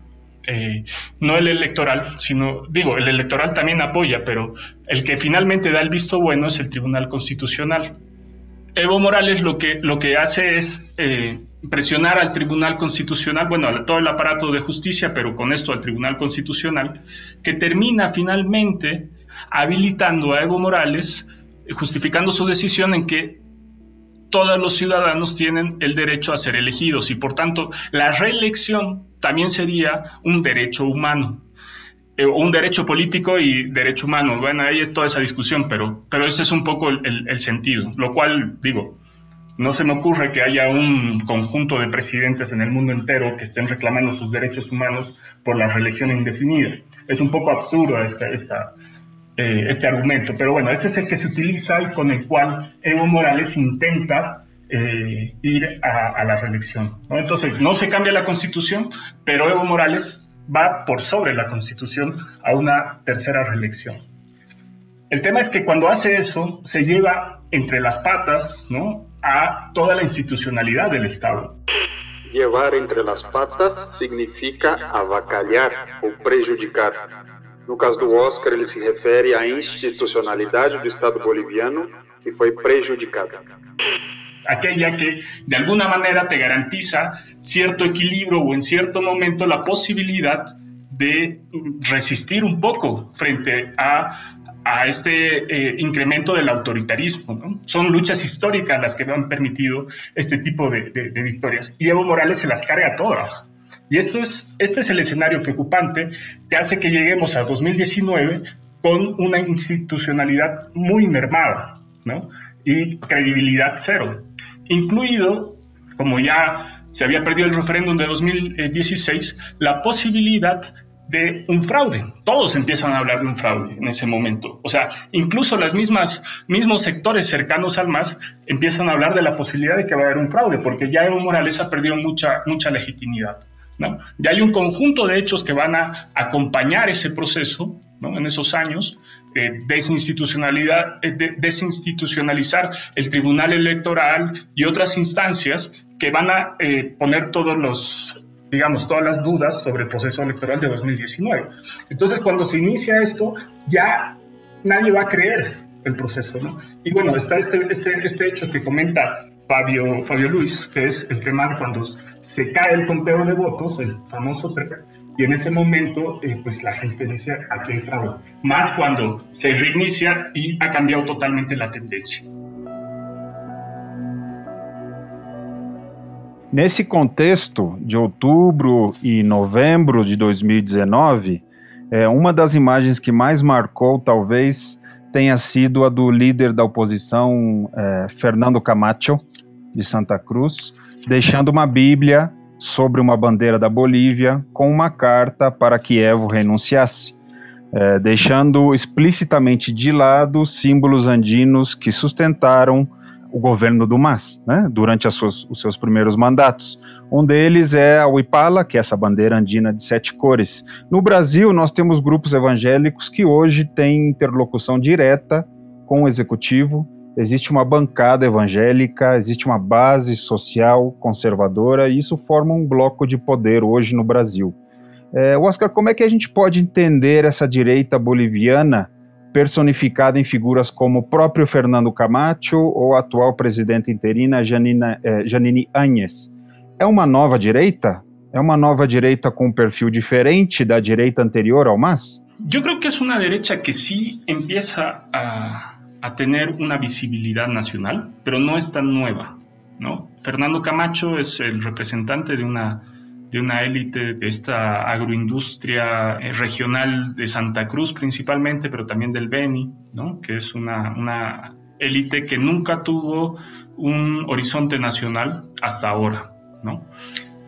eh, no el electoral, sino, digo, el electoral también apoya, pero el que finalmente da el visto bueno es el Tribunal Constitucional. Evo Morales lo que, lo que hace es eh, presionar al Tribunal Constitucional, bueno, a todo el aparato de justicia, pero con esto al Tribunal Constitucional, que termina finalmente habilitando a Evo Morales, justificando su decisión en que todos los ciudadanos tienen el derecho a ser elegidos y por tanto la reelección también sería un derecho humano. Eh, un derecho político y derecho humano. Bueno, ahí es toda esa discusión, pero, pero ese es un poco el, sentido. Lo cual, digo, no se me ocurre que haya un conjunto de presidentes en el mundo entero que estén reclamando sus derechos humanos por la reelección indefinida. Es un poco absurdo eh, este argumento. Pero bueno, ese es el que se utiliza y con el cual Evo Morales intenta eh, ir a, la reelección. Entonces, no se cambia la constitución, pero Evo Morales va por sobre la constitución a una tercera reelección. El tema es que cuando hace eso, se lleva entre las patas ¿no? a toda la institucionalidad del Estado. Llevar entre las patas significa avacalhar o prejudicar No caso do Oscar, ele se refere à institucionalidade do Estado boliviano que foi prejudicada. Aquella que de alguna manera te garantiza cierto equilibrio o en cierto momento la posibilidad de resistir un poco frente a, a este eh, incremento del autoritarismo. Son luchas históricas las que han permitido este tipo de, victorias. Y Evo Morales se las carga todas. Y esto es, este es el escenario preocupante que hace que lleguemos a 2019 con una institucionalidad muy mermada ¿no? Y credibilidad cero, incluido, como ya se había perdido el referéndum de 2016, la posibilidad de un fraude. Todos empiezan a hablar de un fraude en ese momento. O sea, incluso mismas mismos sectores cercanos al MAS empiezan a hablar de la posibilidad de que va a haber un fraude, porque ya Evo Morales ha perdido mucha mucha legitimidad. ¿no? Ya hay un conjunto de hechos que van a acompañar ese proceso en esos años, eh, desinstitucionalidad, eh, desinstitucionalizar el Tribunal Electoral y otras instancias que van a eh, poner todos los digamos, todas las dudas sobre el proceso electoral de 2019. Entonces, cuando se inicia esto, ya nadie va a creer el proceso. Y bueno, está este, este, este hecho que comenta Fabio, Fabio Luis, que es el tema de cuando se cae el conteo de votos, el famoso y en ese momento, eh, pues la gente dice, aquí hay fraude. Más cuando se reinicia y ha cambiado totalmente la tendencia. Nesse contexto de outubro e novembro de 2019, é, uma das imagens que mais marcou, talvez, tenha sido a do líder da oposição, é, Fernando Camacho, de Santa Cruz, deixando uma Bíblia sobre uma bandeira da Bolívia com uma carta para que Evo renunciasse, é, deixando explicitamente de lado símbolos andinos que sustentaram o governo do MAS, né, durante suas, os seus primeiros mandatos. Um deles é a Uipala, que é essa bandeira andina de sete cores. No Brasil, nós temos grupos evangélicos que hoje têm interlocução direta com o executivo existe uma bancada evangélica, existe uma base social conservadora, e isso forma um bloco de poder hoje no Brasil. É, Oscar, como é que a gente pode entender essa direita boliviana personificada em figuras como o próprio Fernando Camacho ou a atual presidenta interina Janina, eh, Janine Áñez? É uma nova direita? É uma nova direita com um perfil diferente da direita anterior ao MAS? Eu creo que é uma direita que sí empieza a, a tener una visibilidad nacional, pero no es tan nueva. ¿no? Fernando Camacho es el representante de una, de una élite de esta agroindustria eh, regional de Santa Cruz principalmente, pero también del Beni, ¿no? que es una, élite que nunca tuvo un horizonte nacional hasta ahora. ¿no?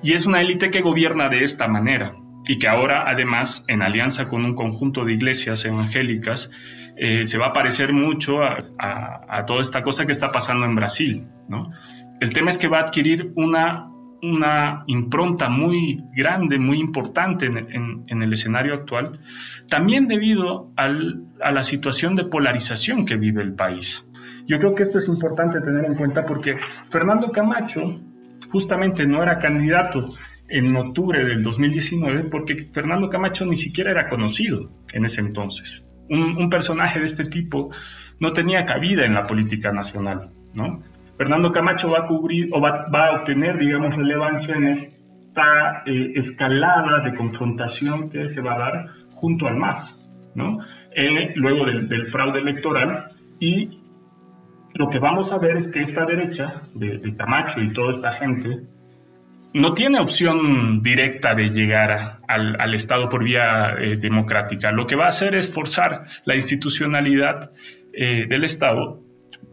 Y es una élite que gobierna de esta manera y que ahora además en alianza con un conjunto de iglesias evangélicas eh, se va a parecer mucho a, toda esta cosa que está pasando en Brasil. ¿no? El tema es que va a adquirir una, impronta muy grande, muy importante en, el escenario actual, también debido a la situación de polarización que vive el país. Yo creo que esto es importante tener en cuenta porque Fernando Camacho justamente no era candidato en octubre del 2019 porque Fernando Camacho ni siquiera era conocido en ese entonces. Un, personaje de este tipo no tenía cabida en la política nacional, ¿no? Fernando Camacho va a cubrir o va, a obtener, digamos, relevancia en esta eh, escalada de confrontación que se va a dar junto al MAS, ¿no? Eh, luego del, fraude electoral y lo que vamos a ver es que esta derecha de, de Camacho y toda esta gente no tiene opción directa de llegar al, Estado por vía eh, democrática. Lo que va a hacer es forzar la institucionalidad eh, del Estado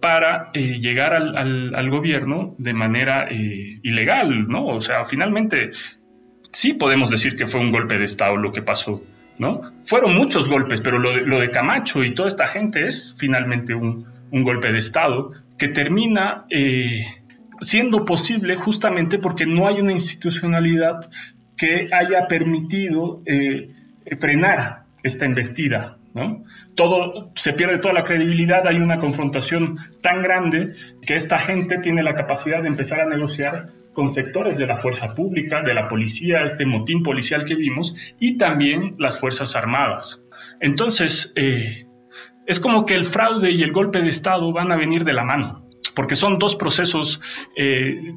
para eh, llegar al, gobierno de manera ilegal, ¿no? O sea, finalmente sí podemos decir que fue un golpe de Estado lo que pasó, ¿no? Fueron muchos golpes, pero lo de, Camacho y toda esta gente es finalmente un, golpe de Estado que termina siendo posible justamente porque no hay una institucionalidad que haya permitido eh, frenar esta embestida. ¿no? Todo se pierde toda la credibilidad, hay una confrontación tan grande que esta gente tiene la capacidad de empezar a negociar con sectores de la fuerza pública, de la policía, este motín policial que vimos, y también las Fuerzas Armadas. Entonces, eh, es como que el fraude y el golpe de Estado van a venir de la mano porque son dos procesos eh,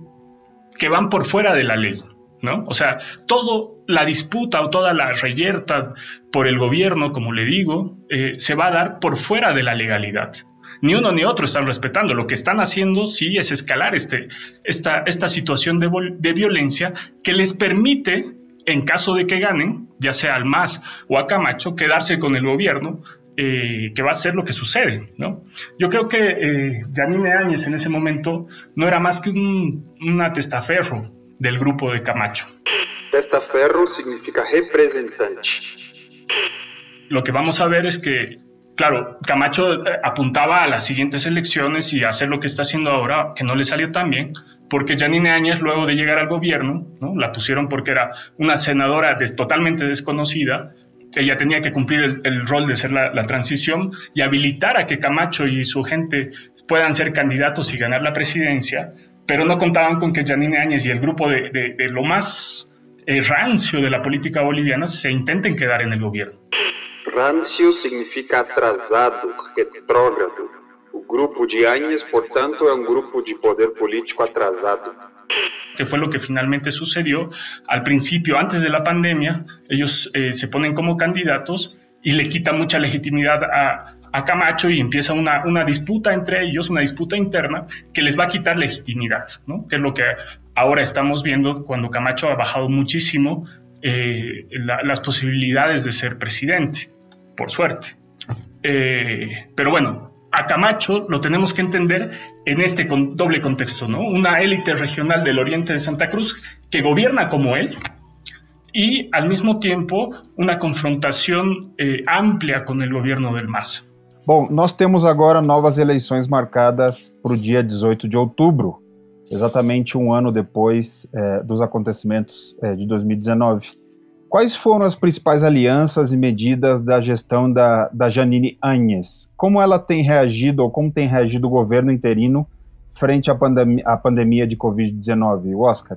que van por fuera de la ley. ¿no? O sea, toda la disputa o toda la reyerta por el gobierno, como le digo, eh, se va a dar por fuera de la legalidad. Ni uno ni otro están respetando. Lo que están haciendo sí es escalar este, esta, esta situación de, de violencia que les permite, en caso de que ganen, ya sea al MAS o a Camacho, quedarse con el gobierno eh, que va a ser lo que sucede, ¿no? Yo creo que eh, Janine Áñez en ese momento no era más que un, una testaferro del grupo de Camacho. Testaferro significa representante. Lo que vamos a ver es que, claro, Camacho apuntaba a las siguientes elecciones y a hacer lo que está haciendo ahora, que no le salió tan bien, porque Janine Áñez, luego de llegar al gobierno, ¿no? la pusieron porque era una senadora de, totalmente desconocida, ella tenía que cumplir el, rol de ser la, transición y habilitar a que Camacho y su gente puedan ser candidatos y ganar la presidencia, pero no contaban con que Janine Áñez y el grupo de lo más eh, rancio de la política boliviana se intenten quedar en el gobierno. Rancio significa atrasado, retrógrado. O grupo de Áñez, portanto, é um grupo de poder político atrasado. Que fue lo que finalmente sucedió. Al principio, antes de la pandemia, ellos eh, se ponen como candidatos y le quita mucha legitimidad a, Camacho y empieza una, una, disputa entre ellos, una disputa interna que les va a quitar legitimidad, que es lo que ahora estamos viendo cuando Camacho ha bajado muchísimo eh, la, las posibilidades de ser presidente, por suerte. Eh, pero bueno, a Camacho lo tenemos que entender en este con doble contexto, ¿no? Una élite regional del oriente de Santa Cruz que gobierna como él y al mismo tiempo una confrontação eh, ampla com o governo del MAS. Bom, nós temos agora novas eleições marcadas para o dia 18 de outubro, exatamente um ano depois eh, dos acontecimentos eh, de 2019. Quais foram as principais alianças e medidas da gestão da, da Janine Áñez? Como ela tem reagido ou como tem reagido o governo interino frente à, pandem à pandemia de Covid-19? Oscar.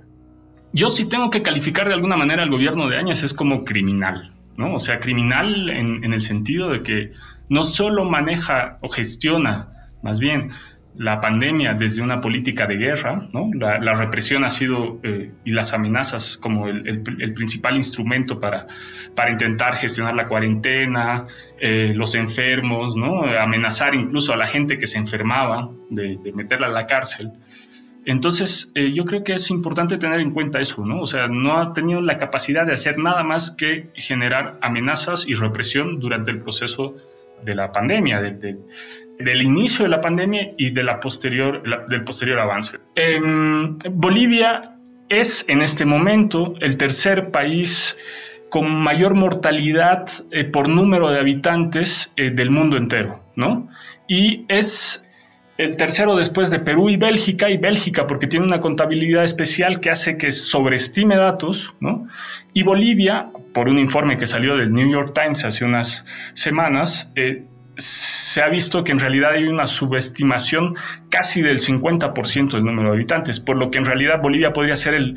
Yo sí tengo que calificar de alguna manera al gobierno de Áñez es como criminal, ¿no? O sea, criminal en, en el sentido de que no solo maneja o gestiona, más bien, la pandemia desde una política de guerra, la, represión ha sido eh, y las amenazas como el, principal instrumento para, intentar gestionar la cuarentena, eh, los enfermos, amenazar incluso a la gente que se enfermaba de, meterla a la cárcel. Entonces, eh, yo creo que es importante tener en cuenta eso, ¿no? O sea, no ha tenido la capacidad de hacer nada más que generar amenazas y represión durante el proceso de la pandemia, de, del inicio de la pandemia y de la posterior, del posterior avance. Bolivia es en este momento el tercer país con mayor mortalidad eh, por número de habitantes eh, del mundo entero, ¿no? Y es el tercero después de Perú y Bélgica, y Bélgica porque tiene una contabilidad especial que hace que sobreestime datos, ¿no? Y Bolivia, por un informe que salió del New York Times hace unas semanas, eh, se ha visto que en realidad hay una subestimación casi del 50% del número de habitantes, por lo que en realidad Bolivia podría ser el,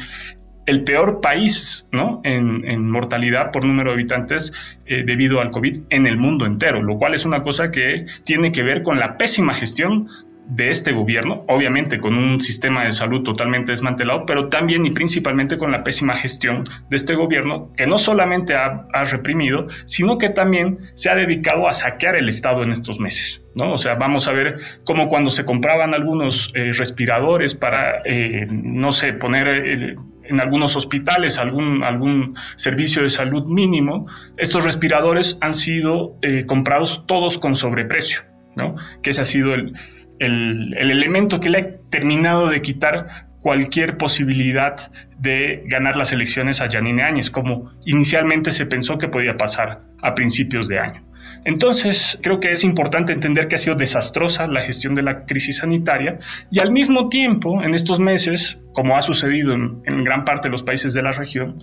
peor país ¿no? en, mortalidad por número de habitantes eh, debido al COVID en el mundo entero, lo cual es una cosa que tiene que ver con la pésima gestión de este gobierno, obviamente con un sistema de salud totalmente desmantelado, pero también y principalmente con la pésima gestión de este gobierno, que no solamente ha, reprimido, sino que también se ha dedicado a saquear el Estado en estos meses. ¿no? O sea, vamos a ver cómo cuando se compraban algunos eh, respiradores para, eh, no sé, poner... Eh, en algunos hospitales algún, algún servicio de salud mínimo, estos respiradores han sido comprados todos con sobreprecio, ¿no? que ese ha sido el, el, elemento que le ha terminado de quitar cualquier posibilidad de ganar las elecciones a Janine Áñez, como inicialmente se pensó que podía pasar a principios de año. Entonces, creo que es importante entender que ha sido desastrosa la gestión de la crisis sanitaria y al mismo tiempo, en estos meses, como ha sucedido en, en gran parte de los países de la región,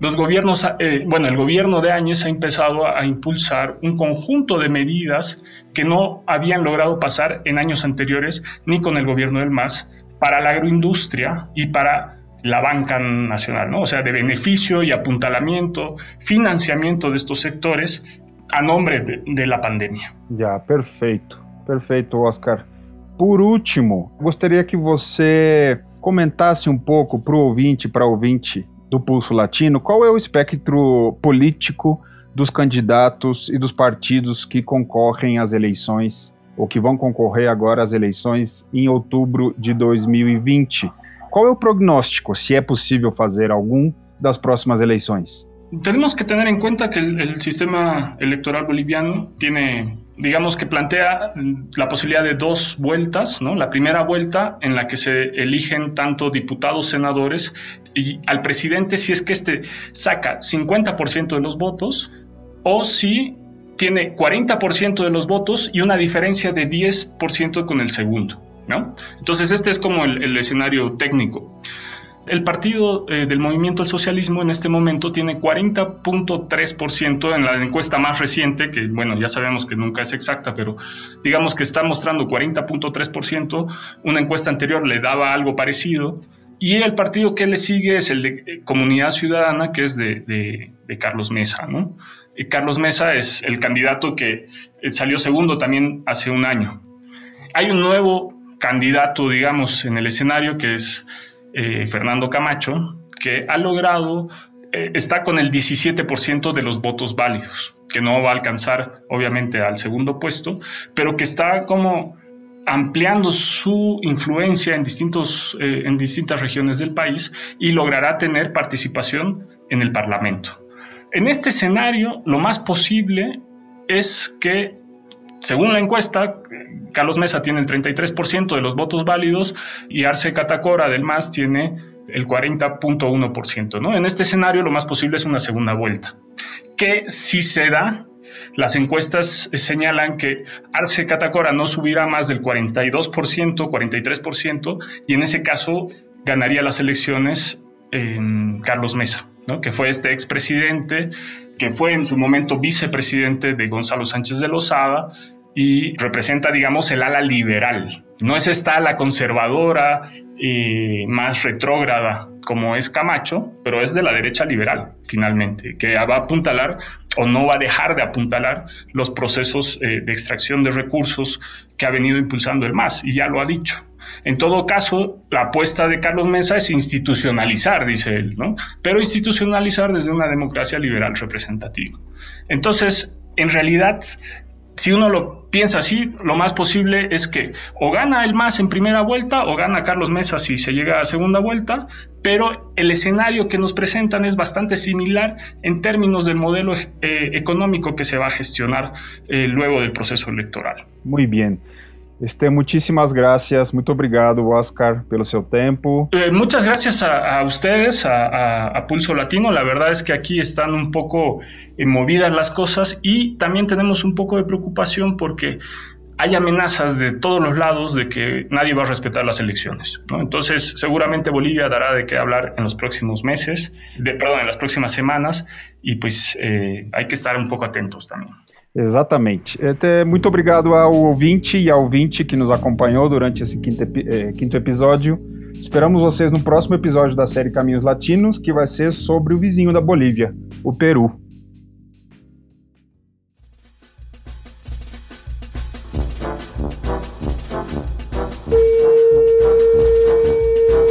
los gobiernos, eh, bueno, el gobierno de Áñez ha empezado a, impulsar un conjunto de medidas que no habían logrado pasar en años anteriores ni con el gobierno del MAS para la agroindustria y para la banca nacional, ¿no? O sea, de beneficio y apuntalamiento, financiamiento de estos sectores a nombre de, la pandemia. Ya, perfeito, perfeito, Oscar. Por último, gostaria que você comentasse um pouco para o ouvinte, para ouvinte, do Pulso Latino, qual é o espectro político dos candidatos e dos partidos que concorrem às eleições ou que vão concorrer agora às eleições em outubro de 2020? Qual é o prognóstico, se é possível fazer algum, das próximas eleições? Tenemos que tener en cuenta que el sistema electoral boliviano tiene digamos que plantea la posibilidad de dos vueltas, ¿no? La primera vuelta en la que se eligen tanto diputados, senadores y al presidente si es que éste saca 50% de los votos o si tiene 40% de los votos y una diferencia de 10% con el segundo, ¿no? Entonces este es como el, el escenario técnico. El partido eh, del movimiento al socialismo en este momento tiene 40.3% en la encuesta más reciente, que bueno, ya sabemos que nunca es exacta, pero digamos que está mostrando 40.3%, una encuesta anterior le daba algo parecido, y el partido que le sigue es el de eh, Comunidad Ciudadana, que es de, Carlos Mesa, ¿no? Carlos Mesa es el candidato que eh, salió segundo también hace un año. Hay un nuevo candidato, digamos, en el escenario que es eh, Fernando Camacho, que ha logrado, eh, está con el 17% de los votos válidos, que no va a alcanzar obviamente al segundo puesto, pero que está como ampliando su influencia en, distintos, eh, en distintas regiones del país y logrará tener participación en el Parlamento. En este escenario, lo más posible es que según la encuesta, Carlos Mesa tiene el 33% de los votos válidos y Arce Catacora del MAS tiene el 40.1%. ¿no? En este escenario lo más posible es una segunda vuelta, que si se da, las encuestas señalan que Arce Catacora no subirá más del 42%, 43%, y en ese caso ganaría las elecciones Carlos Mesa, que fue este expresidente que fue en su momento vicepresidente de Gonzalo Sánchez de Lozada y representa, digamos, el ala liberal. No es esta ala conservadora y más retrógrada como es Camacho, pero es de la derecha liberal, finalmente, que va a apuntalar o no va a dejar de apuntalar los procesos eh, de extracción de recursos que ha venido impulsando el MAS, y ya lo ha dicho. En todo caso, la apuesta de Carlos Mesa es institucionalizar, dice él, ¿no? Pero institucionalizar desde una democracia liberal representativa. Entonces, en realidad, si uno lo piensa así, lo más posible es que o gana el MAS en primera vuelta o gana Carlos Mesa si se llega a segunda vuelta, pero el escenario que nos presentan es bastante similar en términos del modelo eh, económico que se va a gestionar eh, luego del proceso electoral. Muy bien. Este, muchísimas gracias, muito obrigado, Oscar, pelo seu tempo. Eh, muchas gracias a, ustedes, a, Pulso Latino. La verdad es que aquí están un poco eh, movidas las cosas y también tenemos un poco de preocupación porque hay amenazas de todos los lados de que nadie va a respetar las elecciones. Entonces, seguramente Bolivia dará de qué hablar en los próximos meses, de, perdón, en las próximas semanas, y pues eh, hay que estar un poco atentos también. Exatamente. Até muito obrigado ao ouvinte e ao ouvinte que nos acompanhou durante esse quinto, eh, quinto episódio. Esperamos vocês no próximo episódio da série Caminhos Latinos, que vai ser sobre o vizinho da Bolívia, o Peru.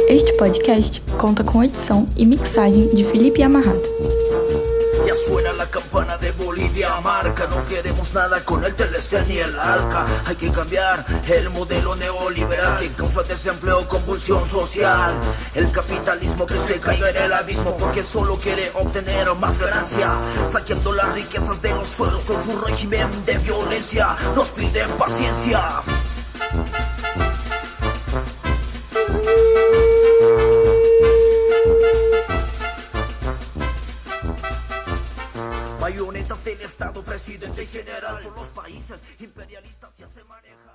Este podcast conta com edição e mixagem de Felipe Amarrado. Suena la campana de Bolivia marca. No queremos nada con el TLC ni el ALCA. Hay que cambiar el modelo neoliberal Que causa desempleo, convulsión social. El capitalismo que se cayó en el abismo Porque solo quiere obtener más ganancias. Saqueando las riquezas de los suelos Con su régimen de violencia. Nos piden paciencia del Estado, presidente general por los países imperialistas se hace manejar.